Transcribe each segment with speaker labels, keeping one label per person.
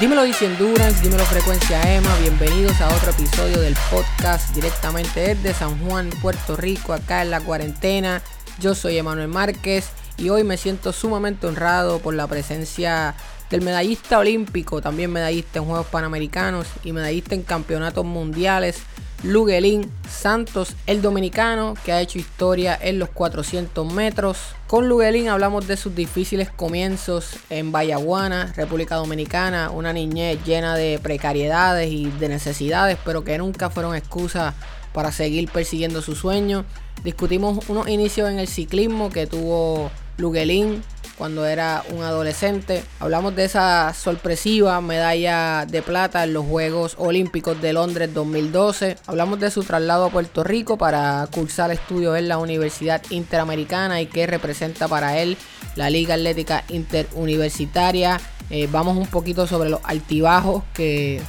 Speaker 1: Dímelo Dice Endurance, dímelo Frecuencia EMA, bienvenidos a otro episodio del podcast directamente desde San Juan, Puerto Rico, acá en la cuarentena. Yo soy Emanuel Márquez y hoy me siento sumamente honrado por la presencia del medallista olímpico, también medallista en Juegos Panamericanos y medallista en campeonatos mundiales, Luguelín Santos, el dominicano que ha hecho historia en los 400 metros. Con Luguelín hablamos de sus difíciles comienzos en Bayaguana, República Dominicana, una niñez llena de precariedades y de necesidades, pero que nunca fueron excusas para seguir persiguiendo su sueño. Discutimos unos inicios en el ciclismo que tuvo Luguelín cuando era un adolescente. Hablamos de esa sorpresiva medalla de plata en los Juegos Olímpicos de Londres 2012. Hablamos de su traslado a Puerto Rico para cursar estudios en la Universidad Interamericana y qué representa para él la Liga Atlética Interuniversitaria. Eh, vamos un poquito sobre los altibajos que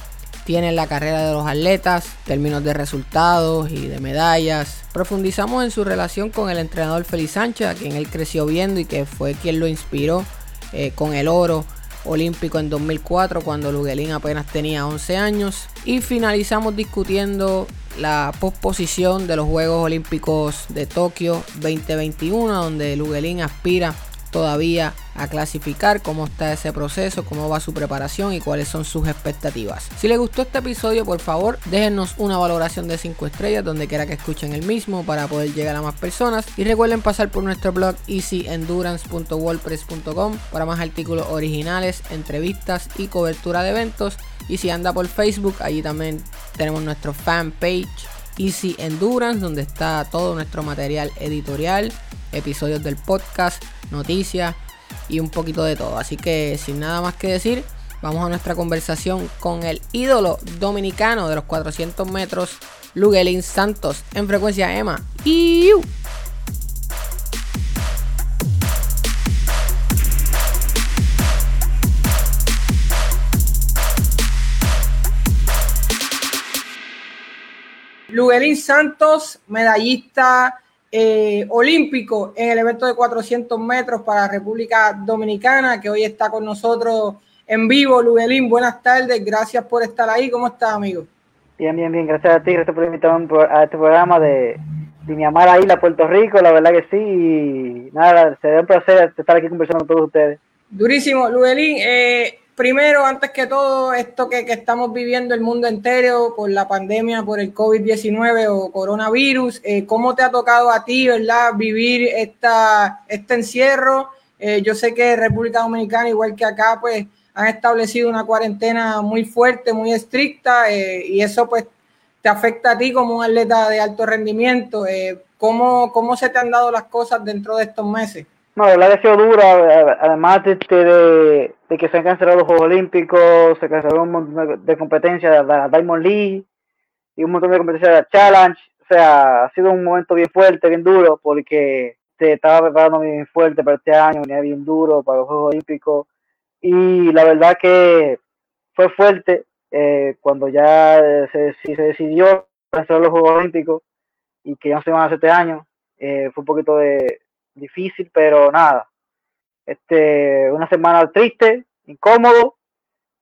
Speaker 1: tiene la carrera de los atletas, términos de resultados y de medallas. Profundizamos en su relación con el entrenador Félix Sánchez, a quien él creció viendo y que fue quien lo inspiró eh, con el oro olímpico en 2004 cuando Luguelín apenas tenía 11 años. Y finalizamos discutiendo la posposición de los Juegos Olímpicos de Tokio 2021, donde Luguelín aspira todavía a clasificar, cómo está ese proceso, cómo va su preparación y cuáles son sus expectativas. Si les gustó este episodio, por favor, déjenos una valoración de 5 estrellas donde quiera que escuchen el mismo para poder llegar a más personas. Y recuerden pasar por nuestro blog easyendurance.wordpress.com para más artículos originales, entrevistas y cobertura de eventos. Y si anda por Facebook, allí también tenemos nuestro fanpage Easy Endurance, donde está todo nuestro material editorial, episodios del podcast, noticias y un poquito de todo. Así que sin nada más que decir, vamos a nuestra conversación con el ídolo dominicano de los 400 metros, Luguelín Santos, en frecuencia EMA. ¡Iu! Luguelín Santos, medallista eh, olímpico en el evento de 400 metros para República Dominicana, que hoy está con nosotros en vivo. Luguelín, buenas tardes, gracias por estar ahí. ¿Cómo estás, amigo?
Speaker 2: Bien, bien, bien, gracias a ti, gracias por invitarme a este programa de, de mi amada isla, Puerto Rico, la verdad que sí. Y nada, se da un placer estar aquí conversando con todos ustedes.
Speaker 1: Durísimo, Luguelín. Eh, primero, antes que todo, esto que, estamos viviendo el mundo entero por la pandemia, por el COVID-19 o coronavirus, eh, ¿cómo te ha tocado a ti, verdad, vivir esta, este encierro? Eh, yo sé que República Dominicana, igual que acá, pues han establecido una cuarentena muy fuerte, muy estricta, eh, y eso pues te afecta a ti como un atleta de alto rendimiento. ¿cómo, ¿Cómo se te han dado las cosas dentro de estos meses?
Speaker 2: No, la verdad ha sido dura, además de, de, de, que se han cancelado los Juegos Olímpicos, se canceló un montón de competencias de la Diamond League y un montón de competencias de la Challenge. O sea, ha sido un momento bien fuerte, bien duro, porque se estaba preparando bien fuerte para este año, venía bien duro para los Juegos Olímpicos. Y la verdad que fue fuerte eh, cuando ya se, se decidió cancelar los Juegos Olímpicos y que ya no se van a hacer este año. Eh, fue un poquito de, difícil, pero nada. Este, una semana triste, incómodo,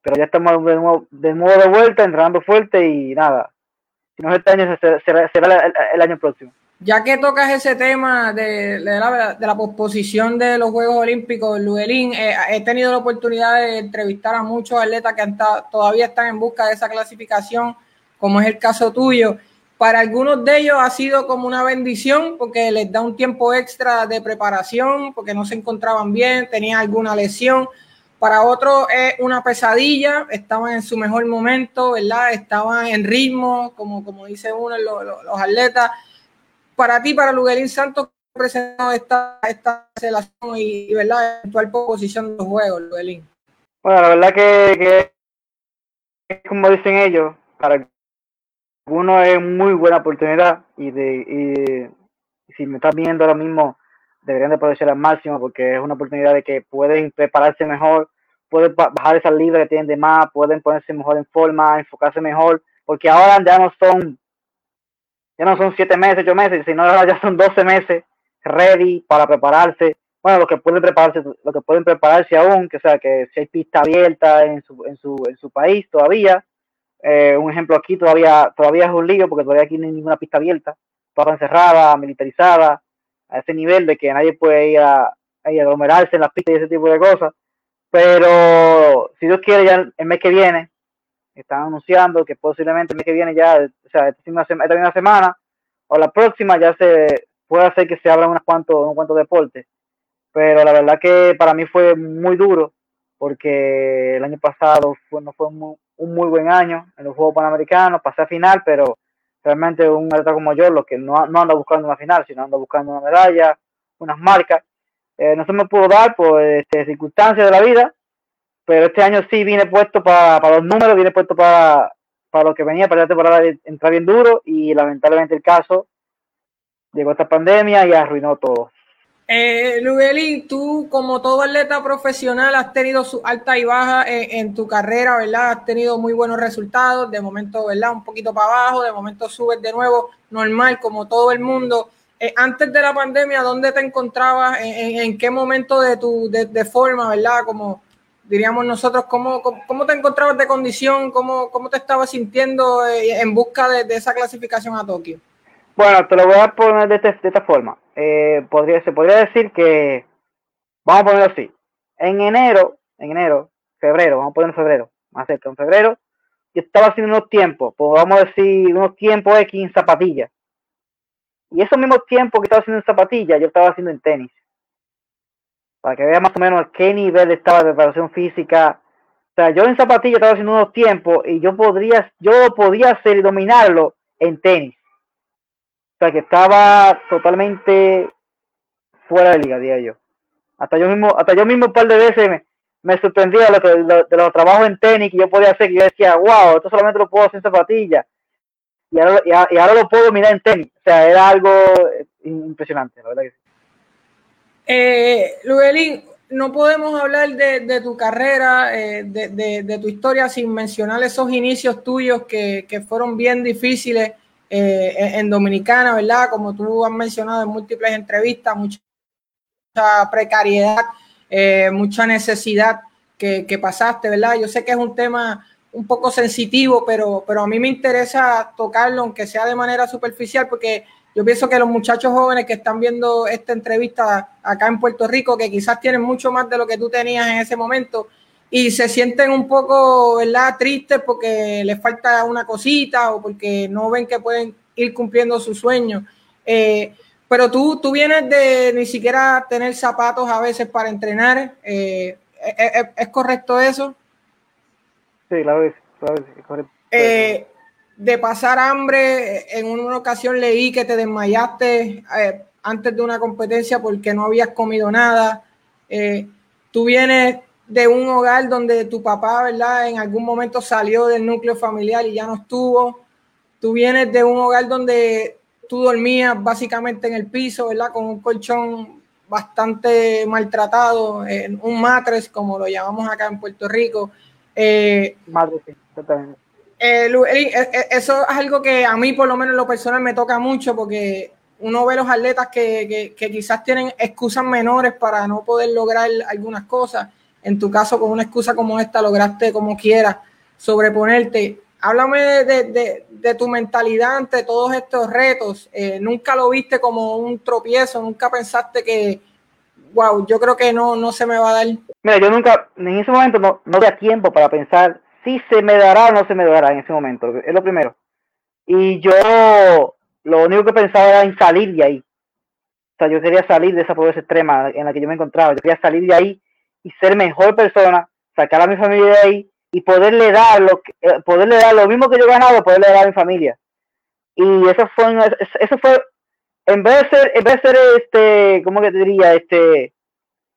Speaker 2: pero ya estamos de nuevo de, nuevo de vuelta, entrenando fuerte y nada. Si no es este año, será, el, el, año próximo.
Speaker 1: Ya que tocas ese tema de, la, de la posposición de los Juegos Olímpicos, Luguelín, eh, he tenido la oportunidad de entrevistar a muchos atletas que han todavía están en busca de esa clasificación, como es el caso tuyo para algunos de ellos ha sido como una bendición porque les da un tiempo extra de preparación, porque no se encontraban bien, tenían alguna lesión. Para otros es una pesadilla, estaban en su mejor momento, ¿verdad? Estaban en ritmo, como, como dice uno, los, atletas. Para ti, para Luguelín Santos, presentó esta, esta relación y, ¿verdad? Eventual posición de los juegos, Luguelín.
Speaker 2: Bueno, la verdad que, que como dicen ellos, para uno es muy buena oportunidad y, de, y si me estás viendo ahora mismo deberían de aprovechar al máximo porque es una oportunidad de que pueden prepararse mejor, pueden bajar esas libras que tienen de más, pueden ponerse mejor en forma, enfocarse mejor, porque ahora ya no son ya no son siete meses, ocho meses, sino ahora ya son doce meses ready para prepararse. Bueno, lo que pueden prepararse, lo que pueden prepararse aún, que sea, que si hay pista abierta en su, en su, en su país todavía, eh, un ejemplo aquí todavía, todavía es un lío porque todavía aquí no hay ninguna pista abierta, toda encerrada, militarizada, a ese nivel de que nadie puede ir a, a aglomerarse en las pistas y ese tipo de cosas. Pero si Dios quiere, ya el mes que viene, están anunciando que posiblemente el mes que viene ya, o sea, esta misma semana o la próxima ya se puede hacer que se abran unos cuantos, unos cuantos deportes pero la verdad que para mí fue muy duro porque el año pasado fue, no fue un, muy buen año en los Juegos Panamericanos, pasé a final, pero realmente un atleta como yo, lo que no, no anda buscando una final, sino anda buscando una medalla, unas marcas, eh, no se me pudo dar por este, circunstancias de la vida, pero este año sí vine puesto para, los números, vine puesto para, para lo que venía, para la temporada entrar bien duro y lamentablemente el caso llegó esta pandemia y arruinó todo.
Speaker 3: Eh, Luguelín, tú como todo atleta profesional has tenido su alta y baja en, tu carrera, ¿verdad? Has tenido muy buenos resultados, de momento, ¿verdad? Un poquito para abajo, de momento subes de nuevo, normal, como todo el mundo. Eh, antes de la pandemia, ¿dónde te encontrabas? ¿En, qué momento de tu de, forma, ¿verdad? Como diríamos nosotros, ¿cómo, cómo, te encontrabas de condición? ¿Cómo, cómo te estabas sintiendo eh, en busca de esa clasificación a Tokio?
Speaker 2: Bueno, te lo voy a poner de, este, de esta forma. Eh, podría, se podría decir que, vamos a ponerlo así, en enero, en enero, febrero, vamos a poner en febrero, más cerca, en febrero, yo estaba haciendo unos tiempos, pues vamos a decir unos tiempos X en zapatillas. Y esos mismos tiempos que estaba haciendo en zapatillas, yo estaba haciendo en tenis. Para que vea más o menos qué nivel estaba de preparación física. O sea, yo en zapatillas estaba haciendo unos tiempos y yo podría, yo podía hacer y dominarlo en tenis. Sea, que estaba totalmente fuera de liga, diría yo. Hasta yo mismo, hasta yo mismo un par de veces me, me sorprendía de los trabajos en tenis que yo podía hacer, y yo decía, wow, esto solamente lo puedo hacer en zapatillas. Y ahora, y, ahora lo puedo mirar en tenis. O sea, era algo impresionante, la verdad que sí.
Speaker 3: Eh, Luelín, no podemos hablar de, tu carrera, eh, de, tu historia sin mencionar esos inicios tuyos que, que fueron bien difíciles eh, en Dominicana, ¿verdad? Como tú has mencionado en múltiples entrevistas, mucha, precariedad, eh, mucha necesidad que, pasaste, ¿verdad? Yo sé que es un tema un poco sensitivo, pero, pero a mí me interesa tocarlo, aunque sea de manera superficial, porque yo pienso que los muchachos jóvenes que están viendo esta entrevista acá en Puerto Rico, que quizás tienen mucho más de lo que tú tenías en ese momento, y se sienten un poco, ¿verdad?, tristes porque les falta una cosita o porque no ven que pueden ir cumpliendo sus sueños. Eh, pero tú, tú vienes de ni siquiera tener zapatos a veces para entrenar. Eh, ¿es, correcto eso?
Speaker 2: Sí, la vez, la vez, es correcto.
Speaker 3: Eh, de pasar hambre, en una ocasión leí que te desmayaste antes de una competencia porque no habías comido nada. tú vienes de un hogar donde tu papá, ¿verdad? En algún momento salió del núcleo familiar y ya no estuvo. Tú vienes de un hogar donde tú dormías básicamente en el piso, ¿verdad? Con un colchón bastante maltratado, un matres, como lo llamamos acá en Puerto Rico. Eh,
Speaker 2: Madre,
Speaker 3: eh, eh, eso es algo que a mí, por lo menos en lo personal, me toca mucho porque uno ve los atletas que, que quizás tienen excusas menores para no poder lograr algunas cosas en tu caso con una excusa como esta lograste como quieras sobreponerte. Háblame de, tu mentalidad ante todos estos retos. Eh, nunca lo viste como un tropiezo, nunca pensaste que, wow, yo creo que no, no se me va a dar.
Speaker 2: Mira, yo nunca, en ese momento no, no tiempo para pensar si se me dará o no se me dará en ese momento. Es lo primero. Y yo lo único que pensaba era en salir de ahí. O sea, yo quería salir de esa pobreza extrema en la que yo me encontraba. Yo quería salir de ahí y ser mejor persona, sacar a mi familia de ahí y poderle dar lo que, eh, poderle dar lo mismo que yo he ganado, poderle dar a mi familia. Y eso fue eso fue en vez de ser en vez de ser este, ¿cómo que te diría? Este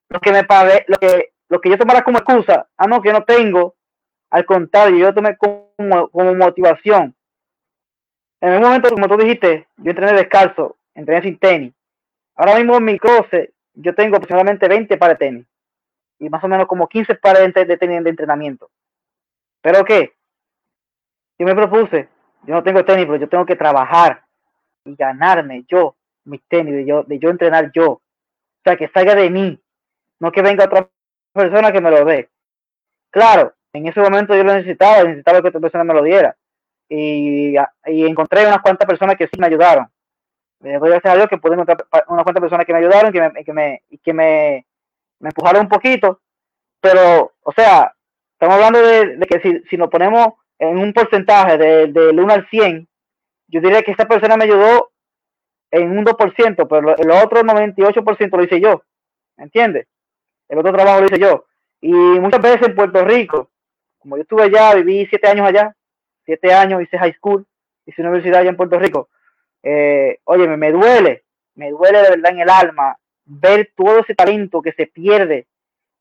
Speaker 2: lo que me pagué, lo que lo que yo tomara como excusa, ah no, que no tengo, al contrario, yo tomé como, como motivación. En un momento, como tú dijiste, yo entrené descalzo, entrené sin tenis. Ahora mismo en mi closet yo tengo aproximadamente 20 pares de tenis y más o menos como 15 pares de, de, de entrenamiento. ¿Pero qué? Yo me propuse, yo no tengo tenis, pero yo tengo que trabajar y ganarme yo mis tenis, de yo, de yo entrenar yo. sea, que salga de mí, no que venga otra persona que me lo dé. Claro, en ese momento yo lo necesitaba, necesitaba que otra persona me lo diera. Y, y encontré unas cuantas personas que sí me ayudaron. Me doy gracias a Dios que pude encontrar unas cuantas personas que me ayudaron que me, que me, que me, me empujaron un poquito. Pero, o sea, estamos hablando de, que si, si, nos ponemos en un porcentaje del de 1 al 100, yo diría que esa persona me ayudó en un 2%, pero el otro 98% lo hice yo. ¿Entiendes? El otro trabajo lo hice yo. Y muchas veces en Puerto Rico, como yo estuve allá, viví siete años allá, siete años, hice high school, hice universidad allá en Puerto Rico. Eh, oye, me, duele, me duele de verdad en el alma ver todo ese talento que se pierde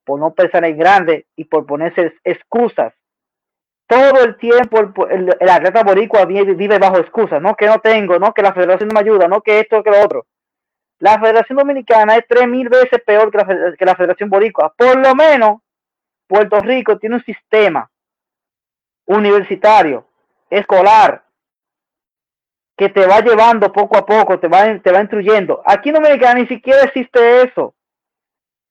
Speaker 2: por no pensar en grande y por ponerse excusas. Todo el tiempo el, el, atleta boricua vive, bajo excusas, no que no tengo, no que la federación no me ayuda, no que esto, que lo otro. La Federación Dominicana es tres mil veces peor que la, que la Federación Boricua. Por lo menos Puerto Rico tiene un sistema universitario, escolar, que te va llevando poco a poco, te va, te va instruyendo. Aquí en Dominicana ni siquiera existe eso.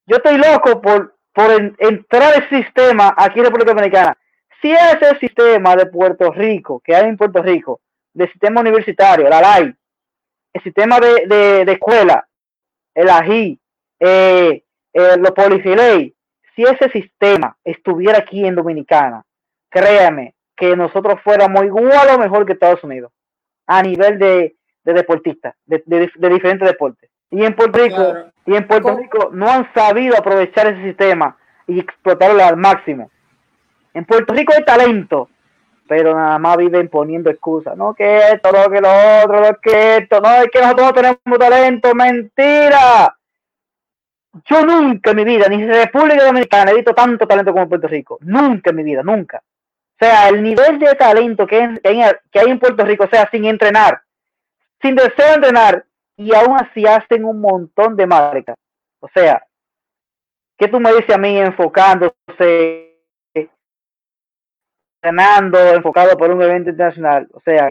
Speaker 2: Yo estoy loco por, por entrar al sistema aquí en República Dominicana. Si ese sistema de Puerto Rico, que hay en Puerto Rico, de sistema universitario, la LAI, el sistema de, de, escuela, el AGI, eh, eh, los policiley, si ese sistema estuviera aquí en Dominicana, créame que nosotros fuéramos igual o mejor que Estados Unidos a nivel de, de deportistas, de, de, diferentes deportes. Y en Puerto Rico, y en Puerto Rico no han sabido aprovechar ese sistema y explotarlo al máximo. En Puerto Rico hay talento, pero nada más viven poniendo excusas. No que esto, no que lo otro, no que esto, no es que nosotros no tenemos talento, mentira. Yo nunca en mi vida, ni en República Dominicana, he visto tanto talento como en Puerto Rico. Nunca en mi vida, nunca. O sea, el nivel de talento que, hay en Puerto Rico, o sea, sin entrenar, sin deseo de entrenar, y aún así hacen un montón de marcas. O sea, ¿qué tú me dices a mí enfocándose, entrenando, enfocado por un evento internacional? O sea,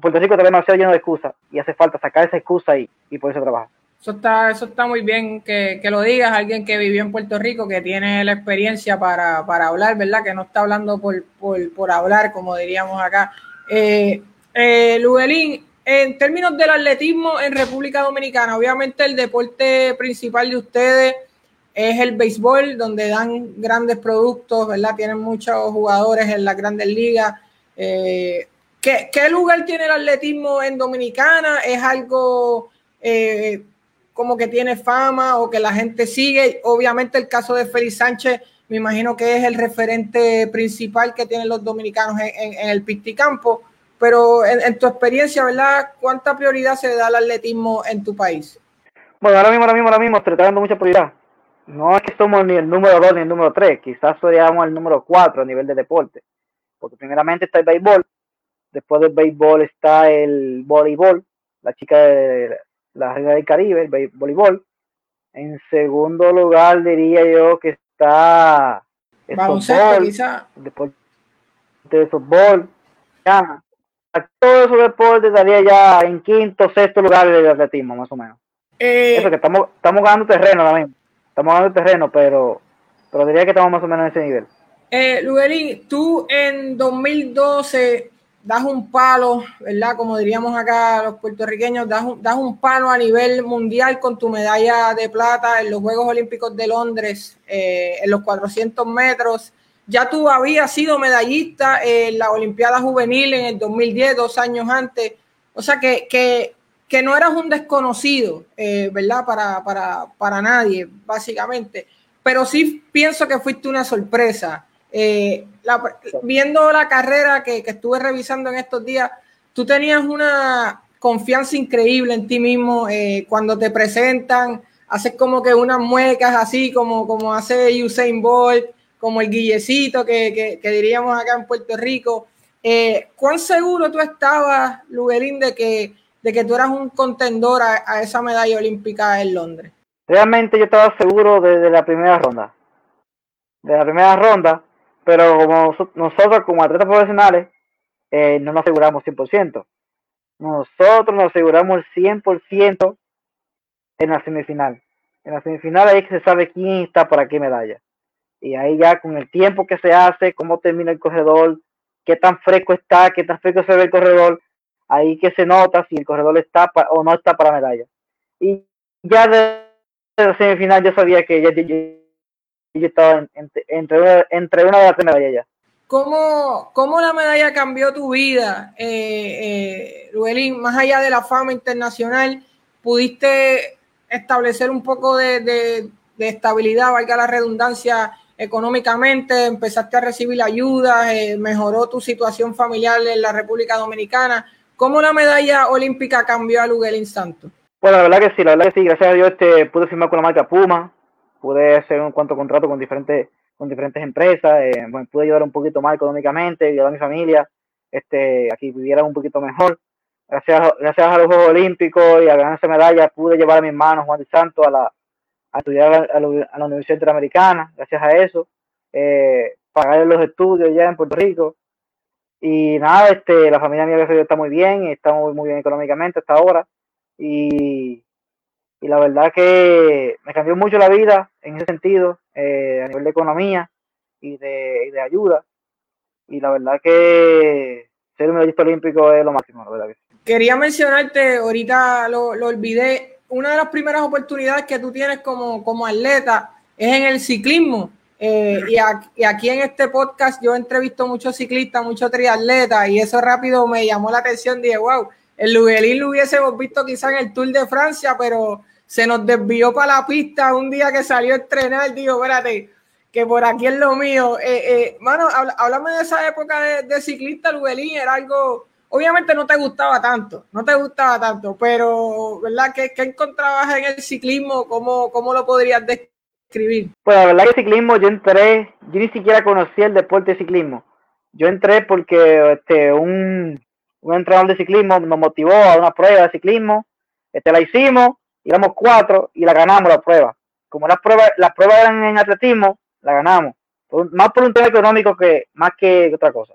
Speaker 2: Puerto Rico está demasiado lleno de excusas y hace falta sacar esa excusa y, y por eso trabajar.
Speaker 3: Eso está, eso está muy bien que, lo digas, alguien que vivió en Puerto Rico, que tiene la experiencia para, hablar, ¿verdad? Que no está hablando por, por, hablar, como diríamos acá. Eh, eh, en términos del atletismo en República Dominicana, obviamente el deporte principal de ustedes es el béisbol, donde dan grandes productos, ¿verdad? Tienen muchos jugadores en las grandes ligas. Eh, ¿qué, ¿qué, lugar tiene el atletismo en Dominicana? ¿Es algo eh, como que tiene fama o que la gente sigue. Obviamente el caso de Félix Sánchez, me imagino que es el referente principal que tienen los dominicanos en, el Pisticampo, pero en, tu experiencia, ¿verdad? ¿Cuánta prioridad se da al atletismo en tu país?
Speaker 2: Bueno, ahora mismo, ahora mismo, ahora mismo estoy dando mucha prioridad. No es que somos ni el número 2 ni el número 3, quizás seríamos el número 4 a nivel de deporte. Porque primeramente está el béisbol, después del béisbol está el voleibol, la chica de la Reina del Caribe, el voleibol. En segundo lugar diría yo que está
Speaker 3: el baloncesto quizá.
Speaker 2: Deporte de softball. Ya, todos esos deportes estaría ya en quinto, sexto lugar del atletismo, más o menos. Eh, Eso que estamos, estamos ganando terreno ahora mismo. Estamos ganando terreno, pero, pero diría que estamos más o menos en ese nivel.
Speaker 3: Eh, Luguerín, tú en 2012 das un palo, ¿verdad? Como diríamos acá los puertorriqueños, das un, das un palo a nivel mundial con tu medalla de plata en los Juegos Olímpicos de Londres, eh, en los 400 metros. Ya tú habías sido medallista en la Olimpiada Juvenil en el 2010, dos años antes. O sea que, que, que no eras un desconocido, eh, ¿verdad? Para, para, para nadie, básicamente. Pero sí pienso que fuiste una sorpresa. Eh, viendo la carrera que, estuve revisando en estos días, tú tenías una confianza increíble en ti mismo eh, cuando te presentan, haces como que unas muecas así como, como hace Usain Bolt, como el guillecito que, diríamos acá en Puerto Rico. Eh, ¿Cuán seguro tú estabas, Luguerín, de que, de que tú eras un contendor a, esa medalla olímpica en Londres?
Speaker 2: Realmente yo estaba seguro desde la primera ronda. De la primera ronda, pero como nosotros como atletas profesionales eh, no nos aseguramos 100%. Nosotros nos aseguramos el 100% en la semifinal. En la semifinal ahí que se sabe quién está para qué medalla. Y ahí ya con el tiempo que se hace, cómo termina el corredor, qué tan fresco está, qué tan fresco se ve el corredor, ahí que se nota si el corredor está o no está para medalla. Y ya de la semifinal yo sabía que ya, yo, estaba entre, entre una de las tres medallas ya.
Speaker 3: ¿Cómo, ¿Cómo, la medalla cambió tu vida, eh, eh, Más allá de la fama internacional, ¿pudiste establecer un poco de, de, de estabilidad, valga la redundancia, económicamente, empezaste a recibir ayuda, eh, mejoró tu situación familiar en la República Dominicana. ¿Cómo la medalla olímpica cambió a Luguelín Santos?
Speaker 2: Bueno, la verdad que sí, la verdad que sí, gracias a Dios este, pude firmar con la marca Puma, pude hacer un cuanto contrato con diferentes, con diferentes empresas, eh, pude ayudar un poquito más económicamente, ayudar a mi familia, este, aquí viviera un poquito mejor. Gracias, gracias a los Juegos Olímpicos y a ganar esa medalla pude llevar a mi hermano Juan de Santos a la, a estudiar a la, Universidad Interamericana, gracias a eso, eh, pagar los estudios ya en Puerto Rico. Y nada, este, la familia mía está muy bien, está muy, muy bien económicamente hasta ahora. Y, y la verdad que me cambió mucho la vida en ese sentido, eh, a nivel de economía y de, de, ayuda. Y la verdad que ser un medallista olímpico es lo máximo, la verdad
Speaker 3: Quería mencionarte, ahorita lo, lo olvidé, una de las primeras oportunidades que tú tienes como, como atleta es en el ciclismo. Eh, y, aquí en este podcast yo entrevisto muchos ciclistas, muchos triatletas, y eso rápido me llamó la atención. Dije, wow, el Luguelín lo hubiésemos visto quizá en el Tour de Francia, pero se nos desvió para la pista un día que salió a entrenar. Digo, espérate, que por aquí es lo mío. Eh, eh, mano, háblame de esa época de, ciclista, Luguelín, era algo obviamente no te gustaba tanto, no te gustaba tanto, pero, ¿verdad? ¿Qué, encontrabas en el ciclismo? ¿Cómo, ¿Cómo lo podrías describir?
Speaker 2: Pues la verdad que el ciclismo yo entré, yo ni siquiera conocía el deporte de ciclismo. Yo entré porque este, un, un entrenador de ciclismo nos motivó a una prueba de ciclismo, este, la hicimos, íbamos cuatro y la ganamos la prueba. Como las pruebas, las pruebas eran en atletismo, la ganamos. Más por un tema económico que más que otra cosa.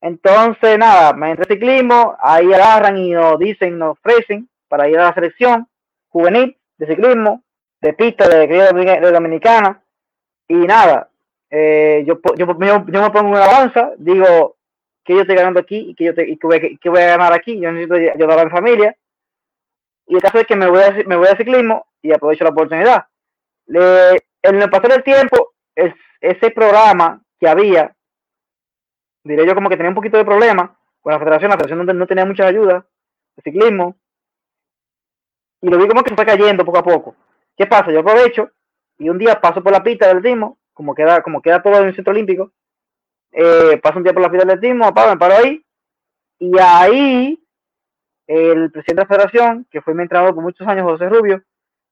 Speaker 2: Entonces, nada, me entré ciclismo, ahí agarran y nos dicen, nos ofrecen para ir a la selección juvenil de ciclismo, de pista de, de Dominicana, y nada, eh, yo, yo, yo, me pongo una avanza, digo que yo estoy ganando aquí y que yo te, y que, voy, que, voy, a ganar aquí, yo necesito ayudar a mi familia, y el caso es que me voy a, me voy a ciclismo y aprovecho la oportunidad. En el pasar del tiempo, es, ese programa que había diré yo como que tenía un poquito de problema con la federación, la federación no, tenía mucha ayuda de ciclismo, y lo vi como que se fue cayendo poco a poco. ¿Qué pasa? Yo aprovecho y un día paso por la pista del atletismo, como queda, como queda todo en el centro olímpico, eh, paso un día por la pista del atletismo, me paro ahí, y ahí el presidente de la federación, que fue mi entrenador por muchos años, José Rubio,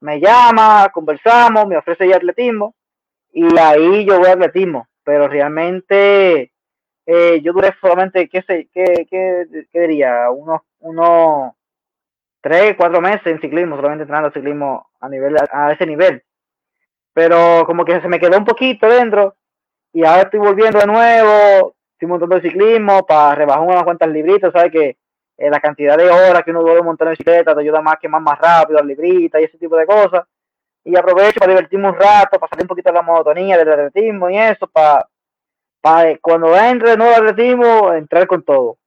Speaker 2: me llama, conversamos, me ofrece ya atletismo, y ahí yo voy a atletismo, pero realmente eh, yo duré solamente, ¿qué, sé, qué, qué, qué diría? Unos, unos tres, cuatro meses en ciclismo, solamente entrenando ciclismo a, nivel, a ese nivel. Pero como que se me quedó un poquito dentro y ahora estoy volviendo de nuevo, estoy montando el ciclismo para rebajar unas cuantas libritas, ¿sabes? Que eh, la cantidad de horas que uno duele montar en bicicleta te ayuda más que más, más rápido, las libritas y ese tipo de cosas. Y aprovecho para divertirme un rato, para salir un poquito de la monotonía del atletismo y eso, para cuando entre nuevo atletismo, entrar con todo.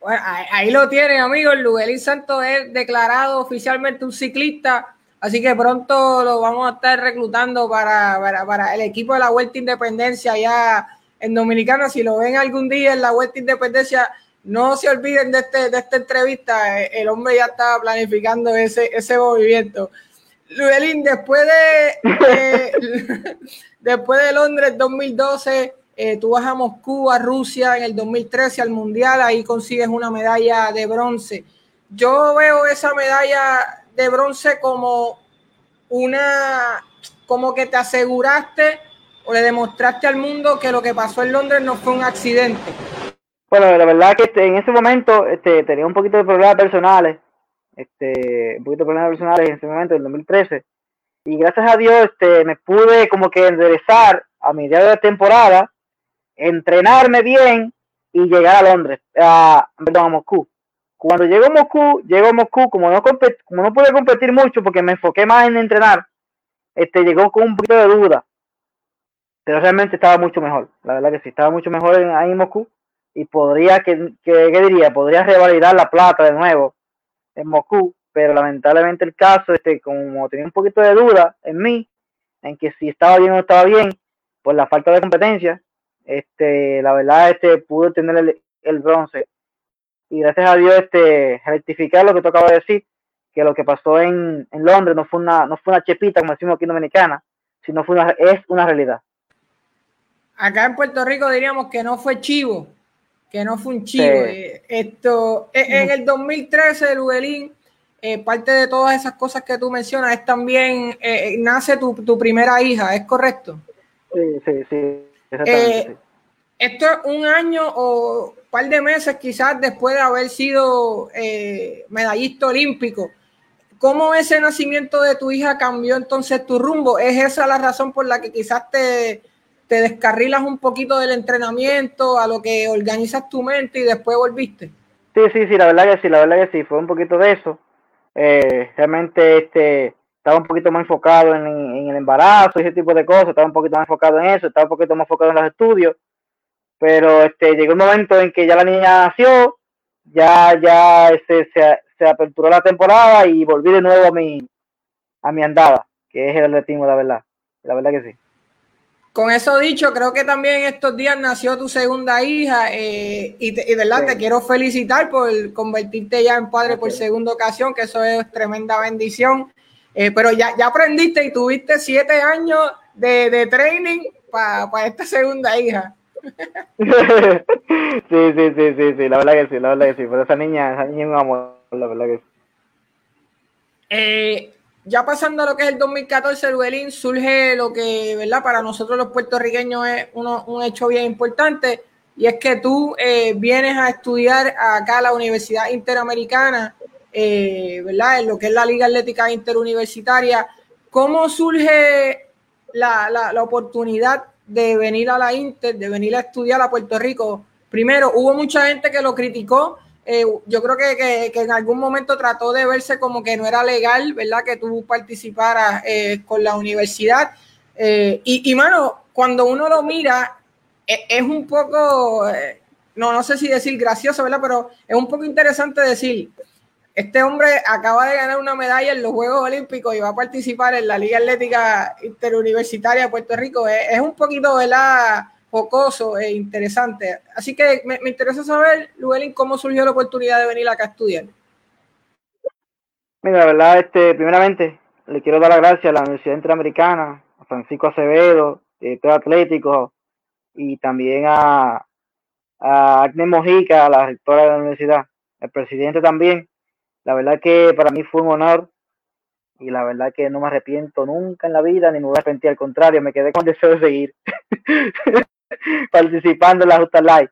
Speaker 3: Bueno, ahí, lo tienen, amigos. Luguelín Santos es declarado oficialmente un ciclista, así que pronto lo vamos a estar reclutando para, para, el equipo de la Vuelta Independencia allá en Dominicana. Si lo ven algún día en la Vuelta Independencia, no se olviden de, este, de esta entrevista. El hombre ya está planificando ese, ese movimiento. Luguelín, después de, después de Londres 2012, eh, tú vas a Moscú, a Rusia en el 2013 al Mundial, ahí consigues una medalla de bronce. Yo veo esa medalla de bronce como una, como que te aseguraste o le demostraste al mundo que lo que pasó en Londres no fue un accidente.
Speaker 2: Bueno, la verdad que este, en ese momento este, tenía un poquito de problemas personales este, un poquito de problemas personales en ese momento, en 2013. Y gracias a Dios este, me pude como que enderezar a día de temporada, entrenarme bien y llegar a Londres, a, perdón, a Moscú. Cuando llegó a Moscú, llegó a Moscú, como no, pude competir mucho porque me enfoqué más en entrenar, este, llegó con un poquito de duda. Pero realmente estaba mucho mejor, la verdad que sí, estaba mucho mejor ahí en Moscú y podría, que, que, ¿qué diría? Podría revalidar la plata de nuevo en Moscú, pero lamentablemente el caso, este, como tenía un poquito de duda en mí, en que si estaba bien o no estaba bien, por la falta de competencia, este, la verdad, este, pude tener el, bronce. Y gracias a Dios, este, rectificar lo que tú acabas de decir, que lo que pasó en, en Londres no fue una, no fue una chepita, como decimos aquí en Dominicana, sino fue una, es una realidad.
Speaker 3: Acá en Puerto Rico diríamos que no fue chivo, que no fue un chivo. Eh, esto, e, en el 2013, Luguelín, eh, parte de todas esas cosas que tú mencionas, es también, eh, nace tu, tu, primera hija, ¿es correcto?
Speaker 2: Sí, sí, sí.
Speaker 3: Esto es un año o un par de meses quizás después de haber sido medallista olímpico. ¿Cómo ese nacimiento de tu hija cambió entonces tu rumbo? ¿Es esa la razón por la que quizás te, te descarrilas un poquito del entrenamiento, a lo que organizas tu mente y después volviste.
Speaker 2: Sí, sí, sí, la verdad que sí, la verdad que sí, fue un poquito de eso. Eh, realmente este, estaba un poquito más enfocado en, el embarazo y ese tipo de cosas, estaba un poquito más enfocado en eso, estaba un poquito más enfocado en los estudios, pero este, llegó un momento en que ya la niña nació, ya, ya este, se, se aperturó la temporada y volví de nuevo a mi, a mi andada, que es el atletismo, la verdad, la verdad que sí.
Speaker 3: Con eso dicho, creo que también estos días nació tu segunda hija eh, y, de verdad te quiero felicitar por convertirte ya en padre por segunda ocasión, que eso es tremenda bendición. Eh, pero ya, ya aprendiste y tuviste siete años de, de training para esta segunda hija.
Speaker 2: sí, sí, sí, sí, sí, la verdad que sí, la verdad que sí. Pero esa niña, esa niña es un amor, la verdad que sí.
Speaker 3: Eh, ya pasando a lo que es el 2014, Luelín, surge lo que, ¿verdad? Para nosotros los puertorriqueños es un hecho bien importante y es que tú eh, vienes a estudiar acá a la Universidad Interamericana, eh, ¿verdad? En lo que es la Liga Atlética Interuniversitaria. ¿Cómo surge la, la, la oportunidad de venir a la Inter, de venir a estudiar a Puerto Rico? Primero, hubo mucha gente que lo criticó eh, yo creo que, en algún momento trató de verse como que no era legal, ¿verdad? Que tú participaras eh, con la universidad. Eh, y, y, mano, cuando uno lo mira, es, es un poco, no, no sé si decir gracioso, ¿verdad? Pero es un poco interesante decir, este hombre acaba de ganar una medalla en los Juegos Olímpicos y va a participar en la Liga Atlética Interuniversitaria de Puerto Rico. Es, es un poquito, ¿verdad? Jocoso e interesante. Así que me, interesa saber, Luelín, cómo surgió la oportunidad de venir acá a estudiar.
Speaker 2: Mira, la verdad, este, primeramente, le quiero dar las gracias a la Universidad Interamericana, a Francisco Acevedo, director atlético, y también a, a Agnes Mojica, la rectora de la universidad, el presidente también. La verdad que para mí fue un honor y la verdad que no me arrepiento nunca en la vida, ni me voy a arrepentir, al contrario, me quedé con deseo de seguir. participando en la Justa Live.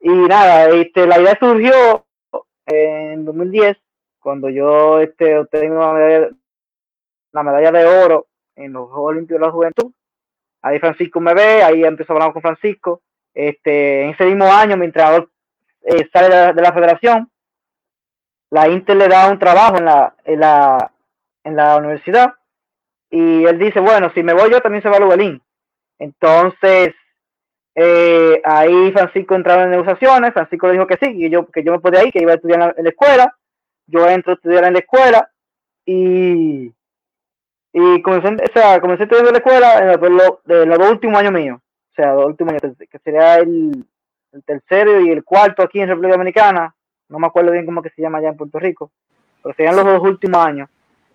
Speaker 2: Y nada, este, la idea surgió en 2010, cuando yo este, obtengo una medalla, de oro en los Juegos Olímpicos de la Juventud. Ahí Francisco me ve, ahí empezó a hablar con Francisco. Este, en ese mismo año, mi entrenador eh, sale de la, federación, la Inter le da un trabajo en la, en la, en la universidad y él dice, bueno, si me voy yo también se va a Lugalín. Entonces, eh, ahí Francisco entraba en negociaciones, Francisco le dijo que sí, que yo, que yo me podía ir, que iba a estudiar en la, escuela, yo entro a estudiar en la escuela y, y comencé, o sea, comencé a estudiar en la escuela en los, dos últimos años míos, o sea, los últimos años, que sería el, el tercero y el cuarto aquí en República Dominicana, no me acuerdo bien cómo que se llama allá en Puerto Rico, pero serían los dos últimos años.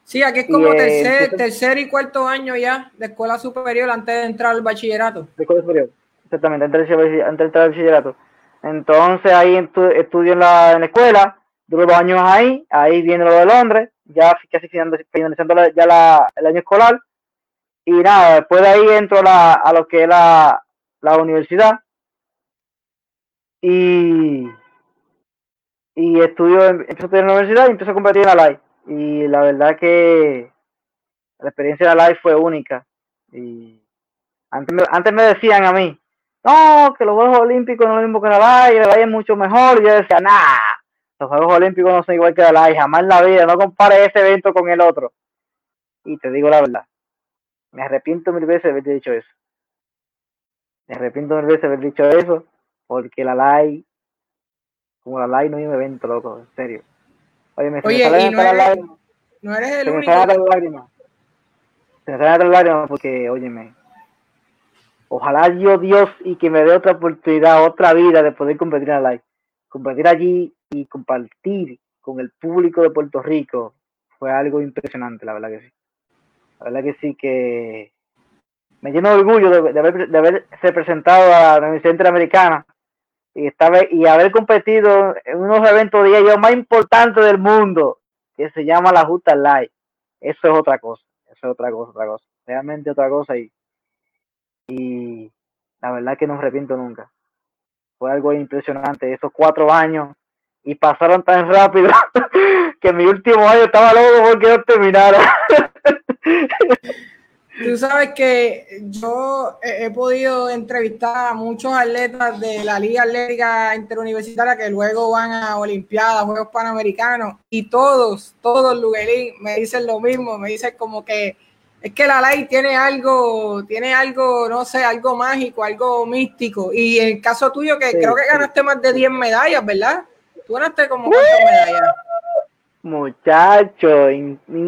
Speaker 3: Sí, aquí es como y, tercer, eh, tercer y cuarto año ya de escuela superior antes de entrar al bachillerato.
Speaker 2: De escuela superior. Exactamente, antes de, entrar al bachillerato. Entonces ahí estudio en la, en la escuela, duro dos años ahí, ahí viene lo de Londres, ya casi finalizando ya la, el año escolar. Y nada, después de ahí entro la, a lo que es la, la universidad. Y, y estudio, a estudiar en la universidad y empiezo a competir en la live. Y la verdad que la experiencia de la live fue única. Y antes antes me decían a mí, no, que los Juegos Olímpicos no es lo mismo que la Valle, la Valle es mucho mejor. Y yo decía, nah, los Juegos Olímpicos no son igual que la y jamás en la vida, no compare ese evento con el otro. Y te digo la verdad, me arrepiento mil veces de haber dicho eso. Me arrepiento mil veces de haber dicho eso, porque la LAI, como la LAI no hay un evento, loco, en serio.
Speaker 3: Oye, me, Oye, y no, eres, no eres el se único. Me salen las lágrimas.
Speaker 2: Se me salen las lágrimas porque, óyeme, ojalá yo Dios y que me dé otra oportunidad, otra vida de poder competir en LAI. Competir allí y compartir con el público de Puerto Rico fue algo impresionante, la verdad que sí. La verdad que sí que me lleno de orgullo de, haber, de haberse presentado a la Universidad Interamericana y, y haber competido en unos eventos de ellos más importantes del mundo, que se llama la Justa Live. Eso es otra cosa, eso es otra cosa, otra cosa. Realmente otra cosa y, y la verdad que no me arrepiento nunca. Fue algo impresionante, esos cuatro años y pasaron tan rápido que mi último año estaba loco porque no terminara.
Speaker 3: Tú sabes que yo he, podido entrevistar a muchos atletas de la Liga Atlética Interuniversitaria que luego van a Olimpiadas, Juegos Panamericanos, y todos, todos, Luguerín, me dicen lo mismo, me dicen como que es que la ley tiene algo, tiene algo, no sé, algo mágico, algo místico. Y en el caso tuyo, que creo que ganaste más de 10 medallas, ¿verdad? Tú ganaste como cuántas medallas.
Speaker 2: Muchacho.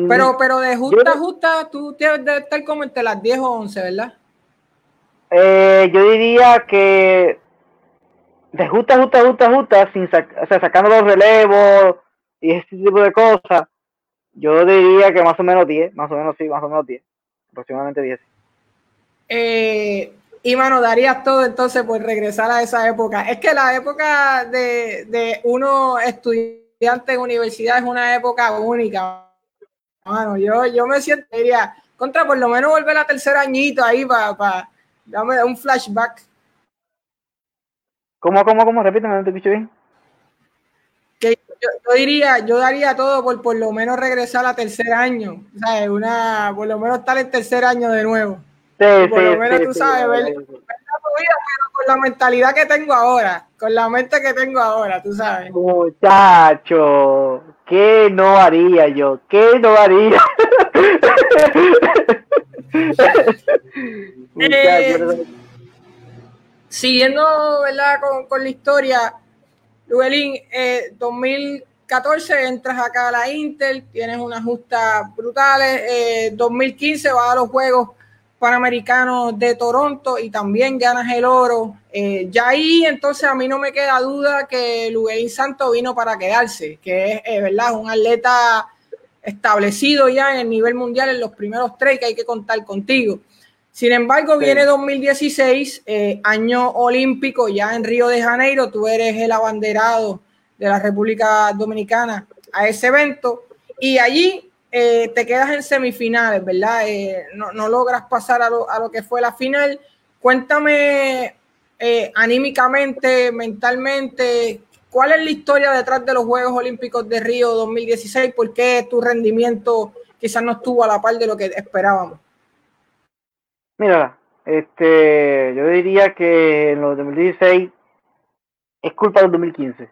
Speaker 3: Pero, pero de justa a justa, tú tienes de estar como entre las 10 o 11, ¿verdad?
Speaker 2: Eh, yo diría que de justa, justa, justa, justa, sin o sea, sacando los relevos y ese tipo de cosas, yo diría que más o menos 10, más o menos sí, más o menos 10, aproximadamente 10.
Speaker 3: Eh, y mano, darías todo entonces por regresar a esa época. Es que la época de, de uno estudiante en universidad es una época única. Bueno, yo, yo me sientiría contra por lo menos volver a tercer añito ahí para pa, darme un flashback.
Speaker 2: ¿Cómo, cómo, cómo? Repíteme, no te escucho bien.
Speaker 3: Yo, diría, yo daría todo por por lo menos regresar a tercer año. O una, por lo menos estar en tercer año de nuevo.
Speaker 2: Sí,
Speaker 3: por lo menos tú sabes, ver, con la mentalidad que tengo ahora, con la mente que tengo ahora, tú sabes.
Speaker 2: Muchacho, ¿qué no haría yo? ¿Qué no haría?
Speaker 3: Eh, siguiendo ¿verdad? Con, la historia, Luelín, eh, 2014 entras acá a la Intel, tienes unas justas brutales, eh, 2015 vas a los Juegos Panamericanos de Toronto y también ganas el oro. Eh, ya ahí entonces a mí no me queda duda que Lugueín Santo vino para quedarse, que es eh, verdad un atleta establecido ya en el nivel mundial en los primeros tres que hay que contar contigo. Sin embargo, viene 2016, eh, año olímpico ya en Río de Janeiro, tú eres el abanderado de la República Dominicana a ese evento y allí eh, te quedas en semifinales, ¿verdad? Eh, no, logras pasar a lo, a lo, que fue la final. Cuéntame eh, anímicamente, mentalmente, ¿cuál es la historia detrás de los Juegos Olímpicos de Río 2016? ¿Por qué tu rendimiento quizás no estuvo a la par de lo que esperábamos?
Speaker 2: Mira, este, yo diría que en los 2016 es culpa del 2015.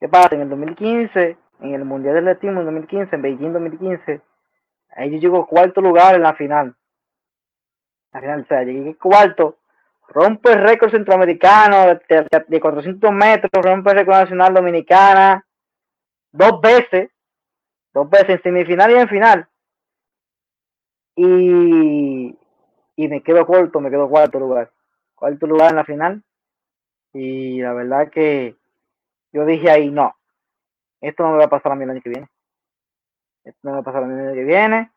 Speaker 2: ¿Qué pasa? En el 2015 en el Mundial de Atletismo en 2015, en Beijing 2015, ahí yo llego cuarto lugar en la final. La final, o sea, llegué cuarto, rompe el récord centroamericano de, de, 400 metros, rompe el récord nacional dominicana, dos veces, dos veces en semifinal y en final. Y, y me quedo corto, me quedo cuarto lugar. Cuarto lugar en la final. Y la verdad que yo dije ahí, no, esto no me va a pasar a mí el año que viene. Esto no me va a pasar a mí el año que viene.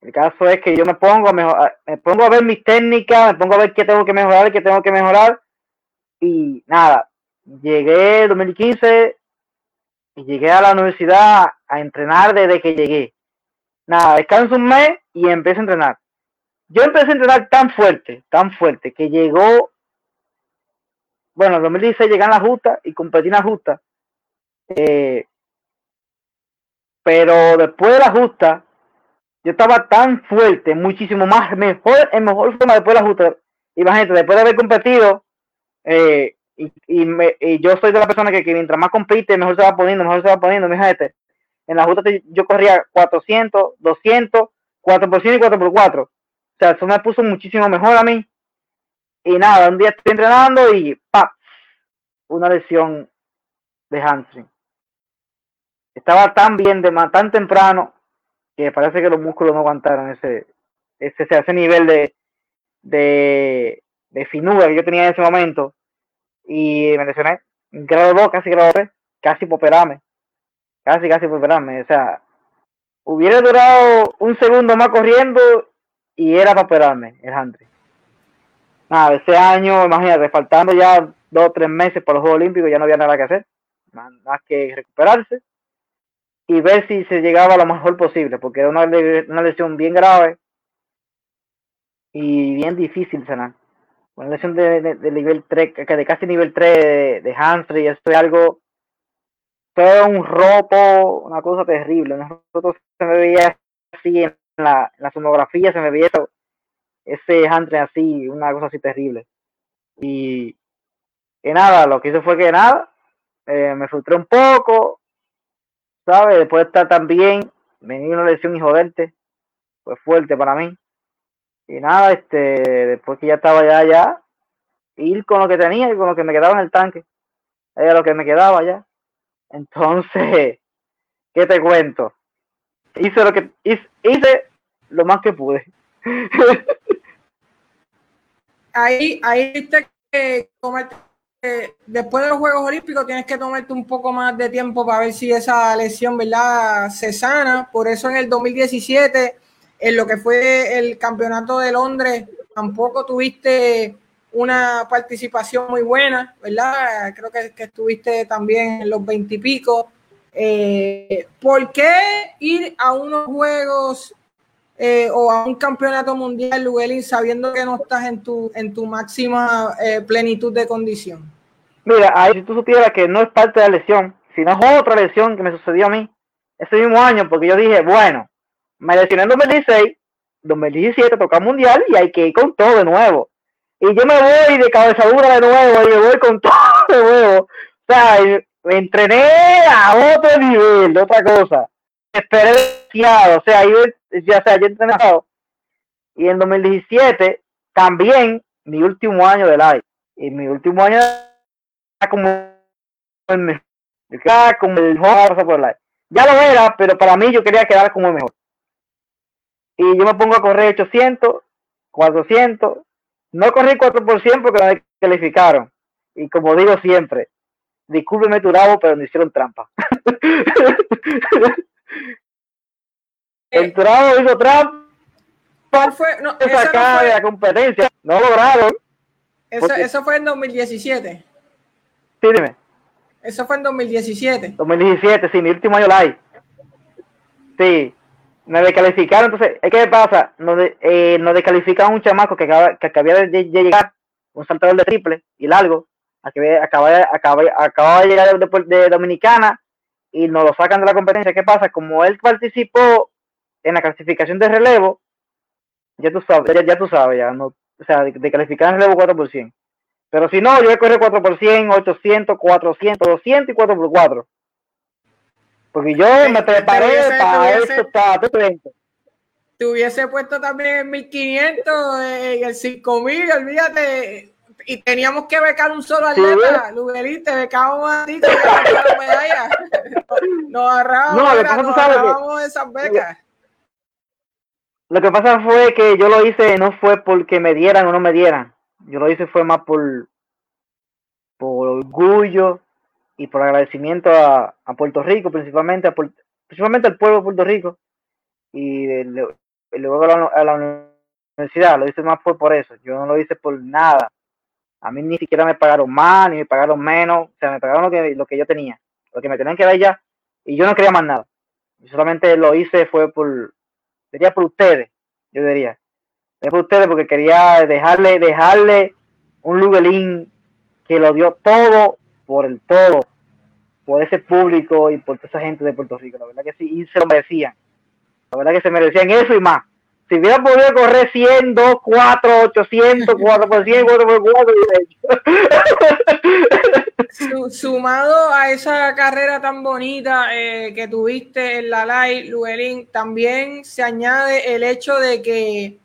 Speaker 2: El caso es que yo me pongo a mejorar, me pongo a ver mis técnicas, me pongo a ver qué tengo que mejorar, qué tengo que mejorar. Y nada, llegué en 2015 y llegué a la universidad a entrenar desde que llegué. Nada, descanso un mes y empecé a entrenar. Yo empecé a entrenar tan fuerte, tan fuerte, que llegó, bueno, en 2016 llegué a la justa y competí en la justa. Eh, pero después de la justa, yo estaba tan fuerte, muchísimo más, mejor, en mejor forma después de la justa. Imagínate, después de haber competido, eh, y, y, me, y yo soy de la persona que, que, mientras más compite, mejor se va poniendo, mejor se va poniendo, mi. En la justa yo corría 400, 200, 4 por 100 y 4 por 4 O sea, eso me puso muchísimo mejor a mí. Y nada, un día estoy entrenando y ¡pa! Una lesión de hamstring. Estaba tan bien, de, tan temprano, que parece que los músculos no aguantaron ese, ese, ese nivel de, de, de finura que yo tenía en ese momento y me lesioné. Grado 2, casi grado 3, casi por operarme. Casi, casi por operarme. O sea, hubiera durado un segundo más corriendo y era para operarme el handry. Nada, ese año, imagínate, faltando ya dos o tres meses para los Juegos Olímpicos, ya no había nada que hacer, más, más que recuperarse y ver si se llegaba lo mejor posible, porque era una, una lesión bien grave y bien difícil sanar una lesión de, de, de, nivel 3, de casi nivel 3 de, de hamstring, esto es algo, fue un roto, una cosa terrible, roto se me veía así en la, en la sonografía, se me veía eso, ese hamstring así, una cosa así terrible. Y, y nada, lo que hice fue que nada, eh, me frustré un poco, ¿sabes? Después de estar tan bien, venir una lesión y joderte, fue fuerte para mí. Y nada, este, después que ya estaba ya, ya, ir con lo que tenía y con lo que me quedaba en el tanque. Era lo que me quedaba ya. Entonces, ¿qué te cuento? Hice lo que hice, lo más que pude.
Speaker 3: ahí, ahí viste que tomarte, después de los Juegos Olímpicos tienes que tomarte un poco más de tiempo para ver si esa lesión, ¿verdad? Se sana. Por eso en el 2017 en lo que fue el campeonato de Londres tampoco tuviste una participación muy buena, ¿verdad? Creo que, estuviste también en los veintipico. Eh, ¿Por qué ir a unos juegos eh, o a un campeonato mundial, sabiendo que no estás en tu, en tu máxima eh, plenitud de condición?
Speaker 2: Mira, ahí si tú supieras que no es parte de la lesión, sino es otra lesión que me sucedió a mí ese mismo año, porque yo dije, bueno, me lesioné en 2016, 2017 toca mundial y hay que ir con todo de nuevo. Y yo me voy de cabezadura de nuevo y me voy con todo de nuevo. O sea, me entrené a otro nivel, otra cosa. Esperé demasiado, o sea, yo, ya sea, yo he entrenado. Y en 2017 también mi último año de live. Y mi último año era como el mejor. como el mejor por. Ya lo era, pero para mí yo quería quedar como el mejor y yo me pongo a correr 800, 400. No corrí 4 por 100 porque me calificaron. Y como digo siempre, discúlpeme tu rabo, pero me hicieron trampa. El Turabo hizo trampa.
Speaker 3: ¿Cuál fue? No,
Speaker 2: esa no fue... de la competencia. No lograron.
Speaker 3: Eso, porque... eso fue en 2017.
Speaker 2: Sí, dime.
Speaker 3: Eso fue en 2017.
Speaker 2: 2017, sí, mi último año live. Sí me descalificaron, entonces, ¿qué pasa? Nos, de, eh, nos un chamaco que, acaba, que acababa de, llegar, un saltador de triple y largo, acaba, acaba, acaba de llegar de, Dominicana y nos lo sacan de la competencia. ¿Qué pasa? Como él participó en la clasificación de relevo, ya tú sabes, ya, tú sabes, ya, no, o sea, de, de relevo 4 por 100. Pero si no, yo voy a correr 4 por 100, 800, 400, 200 y 4 por 4 porque yo me preparé tuviese, para tuviese, esto, para tu evento.
Speaker 3: Te hubiese puesto también en 1500, en el 5000, olvídate. Y teníamos que becar un solo atleta, sí, Luguelín, te becábamos a ti, la medalla. Nos agarrábamos,
Speaker 2: no, era,
Speaker 3: nos esas becas.
Speaker 2: Lo que pasa fue que yo lo hice, no fue porque me dieran o no me dieran. Yo lo hice fue más por, por orgullo, y por agradecimiento a, a Puerto Rico, principalmente, a, principalmente al pueblo de Puerto Rico y luego a la, universidad, lo hice más fue por eso, yo no lo hice por nada. A mí ni siquiera me pagaron más, ni me pagaron menos, o sea, me pagaron lo que, lo que yo tenía, lo que me tenían que dar ya, y yo no quería más nada. Yo solamente lo hice fue por, diría por ustedes, yo diría. por ustedes porque quería dejarle, dejarle un Luguelín que lo dio todo por el todo, por ese público y por toda esa gente de Puerto Rico. La verdad que sí, y se lo merecían. La verdad que se merecían eso y más. Si hubiera podido correr 100, 2, 4, 800, 4 por 100, 4 por 4,
Speaker 3: Sumado a esa carrera tan bonita eh, que tuviste en la live, Luelín, también se añade el hecho de que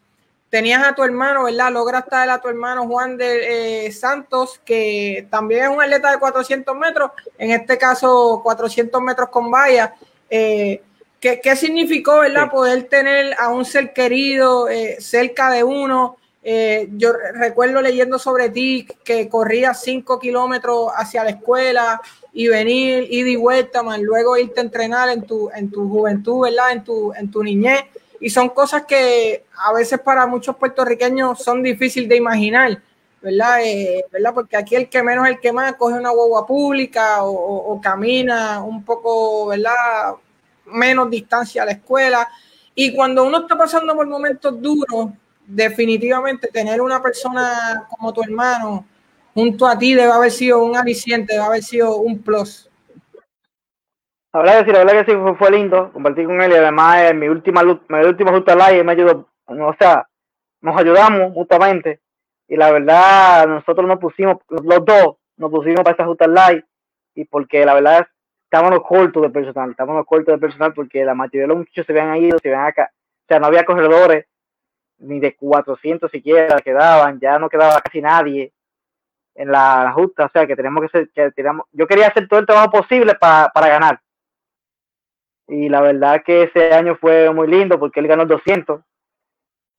Speaker 3: tenías a tu hermano, ¿verdad? Lograste a a tu hermano Juan de eh, Santos, que también es un atleta de 400 metros, en este caso 400 metros con valla. Eh, ¿qué, ¿qué, significó, ¿verdad? Poder tener a un ser querido eh, cerca de uno. yo recuerdo leyendo sobre ti que corrías 5 kilómetros hacia la escuela y venir, ir y vuelta, más luego irte a entrenar en tu, en tu juventud, ¿verdad? En tu, en tu niñez y son cosas que a veces para muchos puertorriqueños son difíciles de imaginar, ¿verdad? Eh, ¿verdad? Porque aquí el que menos, el que más, coge una guagua pública o, camina un poco, ¿verdad? Menos distancia a la escuela. Y cuando uno está pasando por momentos duros, definitivamente tener una persona como tu hermano junto a ti debe haber sido un aliciente, debe haber sido un plus.
Speaker 2: La verdad que sí, la verdad que sí fue, lindo compartir con él y además en mi última mi última justa live me ayudó, o sea, nos ayudamos mutuamente y la verdad nosotros nos pusimos, los dos nos pusimos para esta justa live y porque la verdad estábamos cortos de personal, estábamos cortos de personal porque la mayoría de los muchachos se habían ido, se habían acá, o sea, no había corredores ni de 400 siquiera quedaban, ya no quedaba casi nadie en la, justa, o sea que tenemos que ser, que tenemos, yo quería hacer todo el trabajo posible para, para ganar y la verdad que ese año fue muy lindo porque él ganó el 200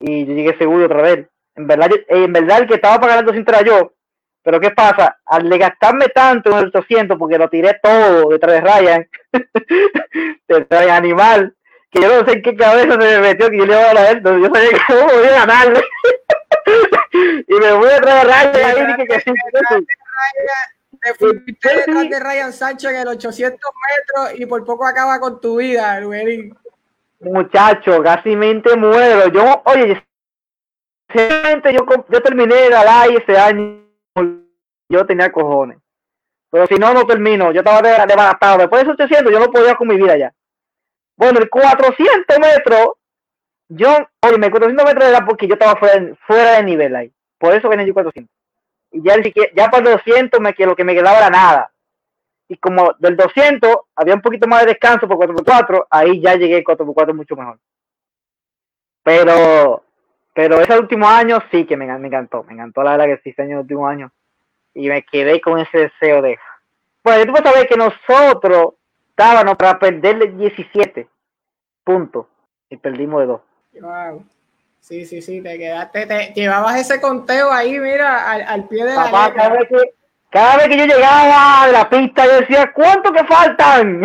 Speaker 2: y yo llegué seguro otra vez. En verdad, en verdad el que estaba para ganar el 200 era yo. Pero ¿qué pasa? Al gastarme tanto en el 200 porque lo tiré todo detrás de Ryan, detrás de Animal, que yo no sé en qué cabeza se me metió que yo le iba a ganar yo sabía que no podía ganarle. y me voy detrás de Ryan y que, que, que,
Speaker 3: te fuiste detrás de Ryan Sánchez en el 800 metros y por poco acaba con tu vida, Luis.
Speaker 2: Muchacho, casi mente muero. Yo, oye, yo, yo terminé la live ese año, yo tenía cojones. Pero si no, no termino. Yo estaba devastado. Después de 800, yo no podía con mi vida ya. Bueno, el 400 metros, yo, oye, me 400 metros era porque yo estaba fuera, fuera de nivel ahí. Por eso gané yo 400 y ya, ya para el 200 me, lo que me quedaba era nada. Y como del 200 había un poquito más de descanso por 4x4, ahí ya llegué 4x4 mucho mejor. Pero, pero ese último año sí que me, encantó, me encantó la verdad que sí, ese año, último año. Y me quedé con ese deseo de... Bueno, tú puedes saber que nosotros estábamos para perderle 17 puntos y perdimos de 2.
Speaker 3: Wow. Sí, sí, sí, te quedaste, te llevabas ese conteo ahí, mira, al, pie de
Speaker 2: la cada vez, que, cada vez que yo llegaba a la pista, yo decía, ¿cuánto que faltan?